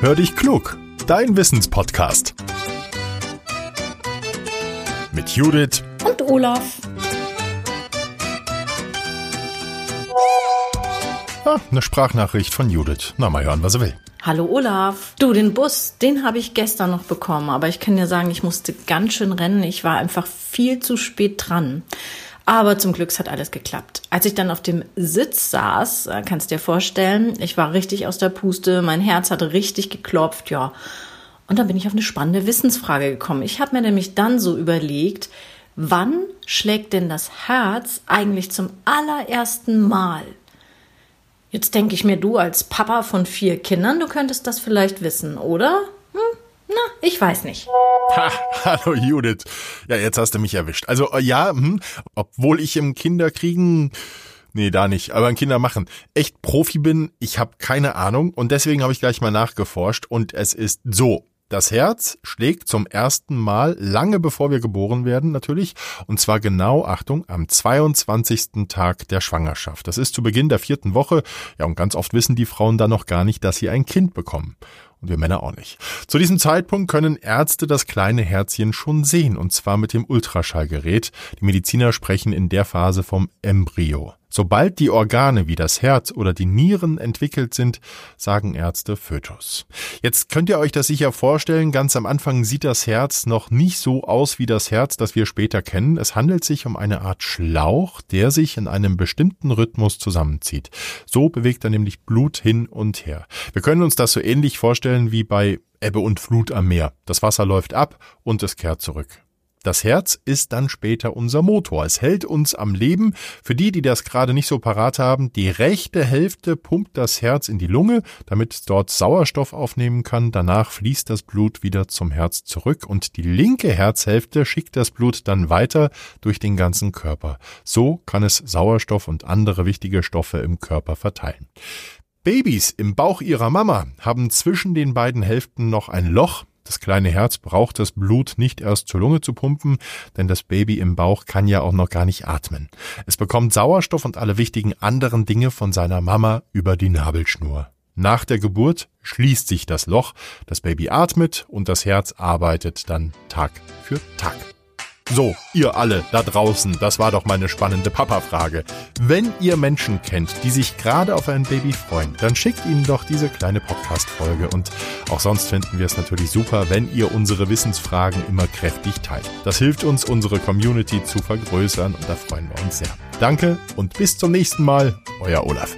Hör dich klug, dein Wissenspodcast. Mit Judith und Olaf. Ah, eine Sprachnachricht von Judith. Na, mal hören, was er will. Hallo Olaf. Du, den Bus, den habe ich gestern noch bekommen, aber ich kann dir sagen, ich musste ganz schön rennen. Ich war einfach viel zu spät dran. Aber zum Glück hat alles geklappt. Als ich dann auf dem Sitz saß, äh, kannst dir vorstellen, ich war richtig aus der Puste, mein Herz hatte richtig geklopft, ja. Und dann bin ich auf eine spannende Wissensfrage gekommen. Ich habe mir nämlich dann so überlegt, wann schlägt denn das Herz eigentlich zum allerersten Mal? Jetzt denke ich mir, du als Papa von vier Kindern, du könntest das vielleicht wissen, oder? Hm? Na, ich weiß nicht. Ha, hallo Judith. Ja, jetzt hast du mich erwischt. Also äh, ja, hm, obwohl ich im Kinderkriegen, nee, da nicht, aber im Kindermachen echt Profi bin, ich habe keine Ahnung und deswegen habe ich gleich mal nachgeforscht und es ist so. Das Herz schlägt zum ersten Mal lange bevor wir geboren werden natürlich und zwar genau, Achtung, am 22. Tag der Schwangerschaft. Das ist zu Beginn der vierten Woche. Ja, und ganz oft wissen die Frauen dann noch gar nicht, dass sie ein Kind bekommen und wir Männer auch nicht. Zu diesem Zeitpunkt können Ärzte das kleine Herzchen schon sehen, und zwar mit dem Ultraschallgerät. Die Mediziner sprechen in der Phase vom Embryo. Sobald die Organe wie das Herz oder die Nieren entwickelt sind, sagen Ärzte Fötus. Jetzt könnt ihr euch das sicher vorstellen, ganz am Anfang sieht das Herz noch nicht so aus wie das Herz, das wir später kennen. Es handelt sich um eine Art Schlauch, der sich in einem bestimmten Rhythmus zusammenzieht. So bewegt er nämlich Blut hin und her. Wir können uns das so ähnlich vorstellen wie bei Ebbe und Flut am Meer. Das Wasser läuft ab und es kehrt zurück. Das Herz ist dann später unser Motor. Es hält uns am Leben. Für die, die das gerade nicht so parat haben, die rechte Hälfte pumpt das Herz in die Lunge, damit es dort Sauerstoff aufnehmen kann. Danach fließt das Blut wieder zum Herz zurück und die linke Herzhälfte schickt das Blut dann weiter durch den ganzen Körper. So kann es Sauerstoff und andere wichtige Stoffe im Körper verteilen. Babys im Bauch ihrer Mama haben zwischen den beiden Hälften noch ein Loch, das kleine Herz braucht das Blut nicht erst zur Lunge zu pumpen, denn das Baby im Bauch kann ja auch noch gar nicht atmen. Es bekommt Sauerstoff und alle wichtigen anderen Dinge von seiner Mama über die Nabelschnur. Nach der Geburt schließt sich das Loch, das Baby atmet und das Herz arbeitet dann Tag für Tag. So, ihr alle da draußen, das war doch meine spannende Papa-Frage. Wenn ihr Menschen kennt, die sich gerade auf ein Baby freuen, dann schickt ihnen doch diese kleine Podcast-Folge. Und auch sonst finden wir es natürlich super, wenn ihr unsere Wissensfragen immer kräftig teilt. Das hilft uns, unsere Community zu vergrößern und da freuen wir uns sehr. Danke und bis zum nächsten Mal, euer Olaf.